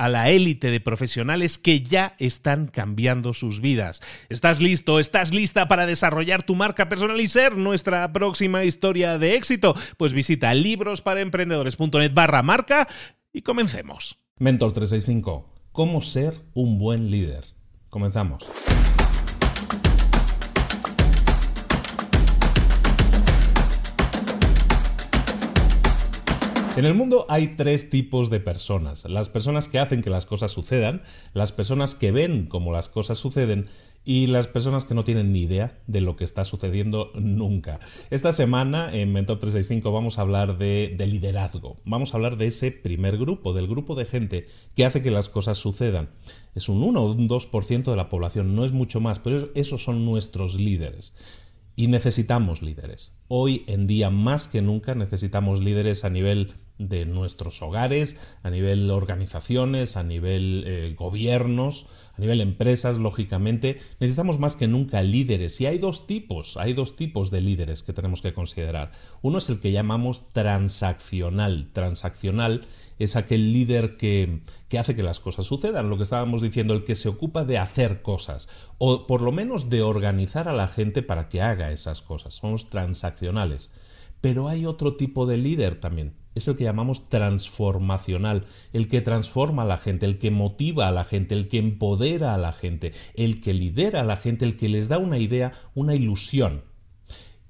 a la élite de profesionales que ya están cambiando sus vidas. ¿Estás listo? ¿Estás lista para desarrollar tu marca personal y ser nuestra próxima historia de éxito? Pues visita librosparaemprendedores.net barra marca y comencemos. Mentor 365. ¿Cómo ser un buen líder? Comenzamos. En el mundo hay tres tipos de personas. Las personas que hacen que las cosas sucedan, las personas que ven cómo las cosas suceden y las personas que no tienen ni idea de lo que está sucediendo nunca. Esta semana en Mentor 365 vamos a hablar de, liderazgo. Vamos a hablar de ese primer grupo, del grupo de gente que hace que las cosas sucedan. Es un 1 o un 2% de la población, no es mucho más, pero esos son nuestros líderes. Y necesitamos líderes. Hoy en día más que nunca necesitamos líderes a nivel de nuestros hogares, a nivel organizaciones, a nivel eh, gobiernos, a nivel empresas, lógicamente. Necesitamos más que nunca líderes. Y hay dos tipos, hay dos tipos de líderes que tenemos que considerar. Uno es el que llamamos transaccional. Transaccional es aquel líder que, que hace que las cosas sucedan, lo que estábamos diciendo, el que se ocupa de hacer cosas, o por lo menos de organizar a la gente para que haga esas cosas. Son los transaccionales. Pero hay otro tipo de líder también, es el que llamamos transformacional, el que transforma a la gente, el que motiva a la gente, el que empodera a la gente, el que lidera a la gente, el que les da una idea, una ilusión.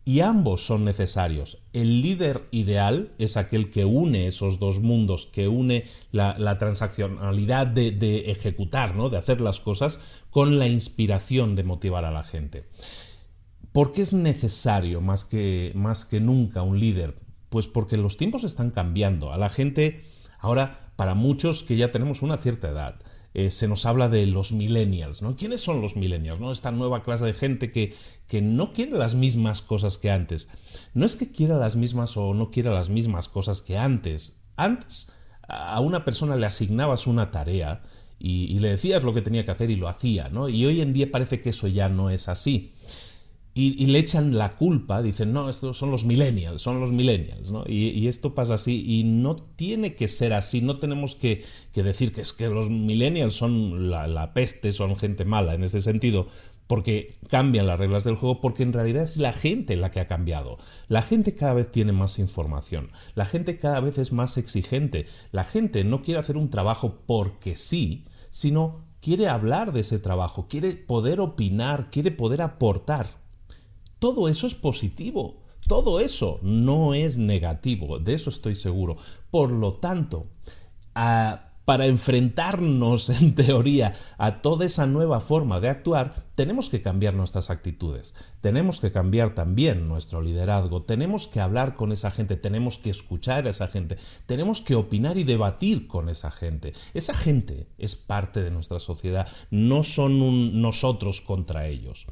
Y ambos son necesarios. El líder ideal es aquel que une esos dos mundos, que une la, transaccionalidad de, ejecutar, ¿no? de hacer las cosas, con la inspiración de motivar a la gente. ¿Por qué es necesario más que, más que nunca un líder? Pues porque los tiempos están cambiando. A la gente, ahora, para muchos que ya tenemos una cierta edad, eh, se nos habla de los millennials, ¿no? ¿Quiénes son los millennials? ¿no? Esta nueva clase de gente que, que no quiere las mismas cosas que antes. No es que quiera las mismas o no quiera las mismas cosas que antes. Antes a una persona le asignabas una tarea y, y le decías lo que tenía que hacer y lo hacía, ¿no? Y hoy en día parece que eso ya no es así y, le echan la culpa, dicen, no, estos son los millennials, son los millennials, ¿no? Y, esto pasa así y no tiene que ser así, no tenemos que, decir que es que los millennials son la, peste, son gente mala en este sentido, porque cambian las reglas del juego, porque en realidad es la gente la que ha cambiado. La gente cada vez tiene más información, la gente cada vez es más exigente, la gente no quiere hacer un trabajo porque sí, sino quiere hablar de ese trabajo, quiere poder opinar, quiere poder aportar. Todo eso es positivo. Todo eso no es negativo, de eso estoy seguro. Por lo tanto, para enfrentarnos en teoría a toda esa nueva forma de actuar, tenemos que cambiar nuestras actitudes, tenemos que cambiar también nuestro liderazgo, tenemos que hablar con esa gente, tenemos que escuchar a esa gente, tenemos que opinar y debatir con esa gente. Esa gente es parte de nuestra sociedad, no son nosotros contra ellos.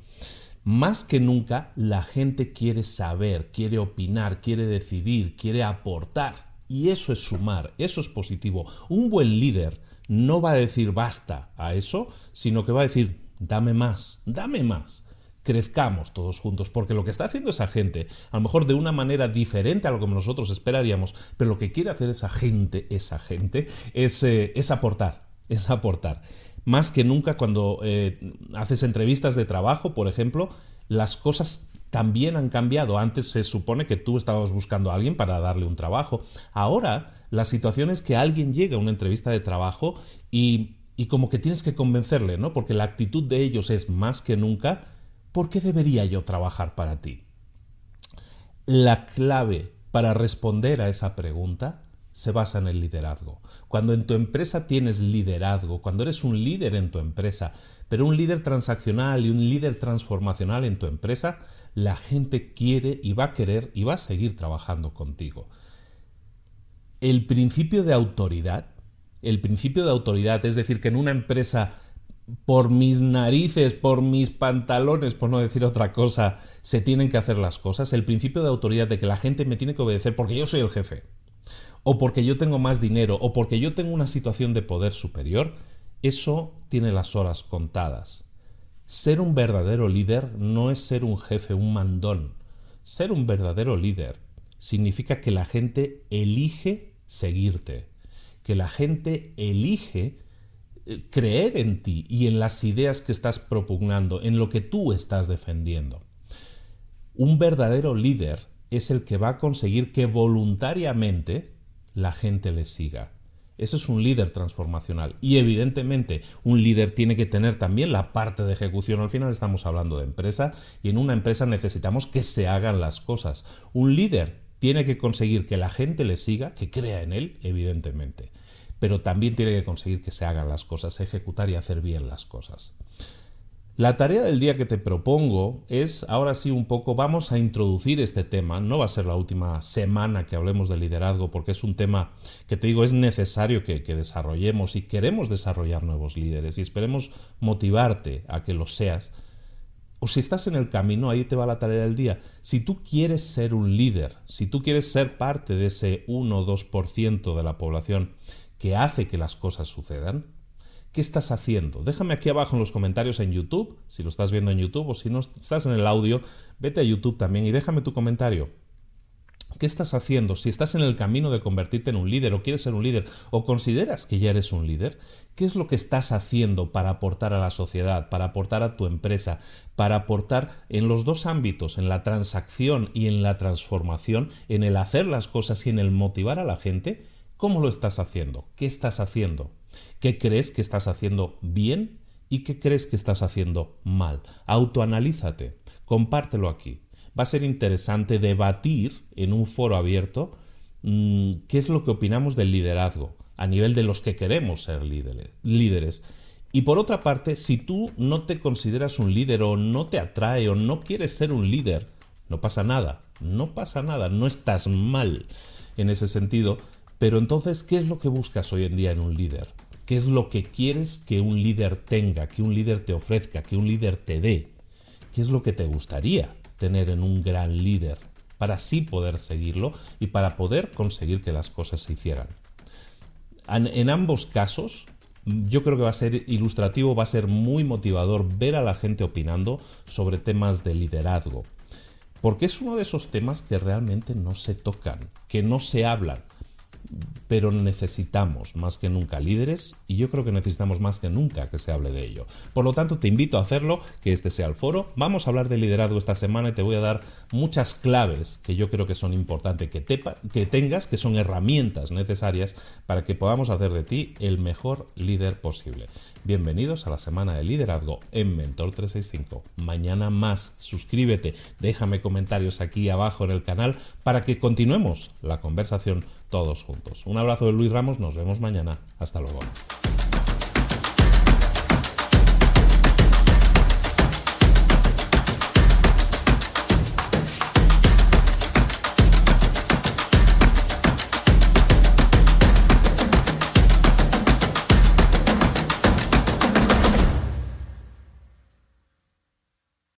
Más que nunca la gente quiere saber, quiere opinar, quiere decidir, quiere aportar. Y eso es sumar, eso es positivo. Un buen líder no va a decir basta a eso, sino que va a decir dame más, dame más crezcamos todos juntos, porque lo que está haciendo esa gente, a lo mejor de una manera diferente a lo que nosotros esperaríamos, pero lo que quiere hacer esa gente, esa gente, es, eh, es aportar, es aportar. Más que nunca cuando eh, haces entrevistas de trabajo, por ejemplo, las cosas también han cambiado. Antes se supone que tú estabas buscando a alguien para darle un trabajo. Ahora la situación es que alguien llega a una entrevista de trabajo y, y como que tienes que convencerle, ¿no? Porque la actitud de ellos es más que nunca ¿por qué debería yo trabajar para ti? La clave para responder a esa pregunta se basa en el liderazgo. Cuando en tu empresa tienes liderazgo, cuando eres un líder en tu empresa, pero un líder transaccional y un líder transformacional en tu empresa, la gente quiere y va a querer y va a seguir trabajando contigo. El principio de autoridad, el principio de autoridad, es decir, que en una empresa por mis narices, por mis pantalones, por no decir otra cosa, se tienen que hacer las cosas. El principio de autoridad de que la gente me tiene que obedecer porque yo soy el jefe, o porque yo tengo más dinero, o porque yo tengo una situación de poder superior, eso tiene las horas contadas. Ser un verdadero líder no es ser un jefe, un mandón. Ser un verdadero líder significa que la gente elige seguirte, que la gente elige creer en ti y en las ideas que estás propugnando, en lo que tú estás defendiendo. Un verdadero líder es el que va a conseguir que voluntariamente la gente le siga. Eso es un líder transformacional. Y evidentemente un líder tiene que tener también la parte de ejecución. Al final estamos hablando de empresa y en una empresa necesitamos que se hagan las cosas. Un líder tiene que conseguir que la gente le siga, que crea en él, evidentemente pero también tiene que conseguir que se hagan las cosas, ejecutar y hacer bien las cosas. La tarea del día que te propongo es, ahora sí, un poco, vamos a introducir este tema. No va a ser la última semana que hablemos de liderazgo, porque es un tema que te digo, es necesario que, desarrollemos y queremos desarrollar nuevos líderes y esperemos motivarte a que lo seas. O si estás en el camino, ahí te va la tarea del día. Si tú quieres ser un líder, si tú quieres ser parte de ese 1 o 2% de la población que hace que las cosas sucedan? ¿Qué estás haciendo? Déjame aquí abajo en los comentarios en YouTube, si lo estás viendo en YouTube o si no estás en el audio, vete a YouTube también y déjame tu comentario. ¿Qué estás haciendo? Si estás en el camino de convertirte en un líder o quieres ser un líder o consideras que ya eres un líder, ¿qué es lo que estás haciendo para aportar a la sociedad, para aportar a tu empresa, para aportar en los dos ámbitos, en la transacción y en la transformación, en el hacer las cosas y en el motivar a la gente? ¿Cómo lo estás haciendo? ¿Qué estás haciendo? ¿Qué crees que estás haciendo bien y qué crees que estás haciendo mal? Autoanalízate, compártelo aquí. Va a ser interesante debatir en un foro abierto mm, qué es lo que opinamos del liderazgo a nivel de los que queremos ser líderes. Y por otra parte, si tú no te consideras un líder o no te atrae o no quieres ser un líder, no pasa nada, no pasa nada, no estás mal en ese sentido, pero entonces, ¿qué es lo que buscas hoy en día en un líder? ¿Qué es lo que quieres que un líder tenga, que un líder te ofrezca, que un líder te dé? ¿Qué es lo que te gustaría tener en un gran líder para así poder seguirlo y para poder conseguir que las cosas se hicieran? En ambos casos, yo creo que va a ser ilustrativo, va a ser muy motivador ver a la gente opinando sobre temas de liderazgo. Porque es uno de esos temas que realmente no se tocan, que no se hablan pero necesitamos más que nunca líderes y yo creo que necesitamos más que nunca que se hable de ello. Por lo tanto, te invito a hacerlo, que este sea el foro. Vamos a hablar de liderazgo esta semana y te voy a dar muchas claves que yo creo que son importantes que, que tengas, que son herramientas necesarias para que podamos hacer de ti el mejor líder posible. Bienvenidos a la semana de liderazgo en Mentor 365. Mañana más, suscríbete, déjame comentarios aquí abajo en el canal para que continuemos la conversación todos juntos. Un abrazo de Luis Ramos, nos vemos mañana. Hasta luego.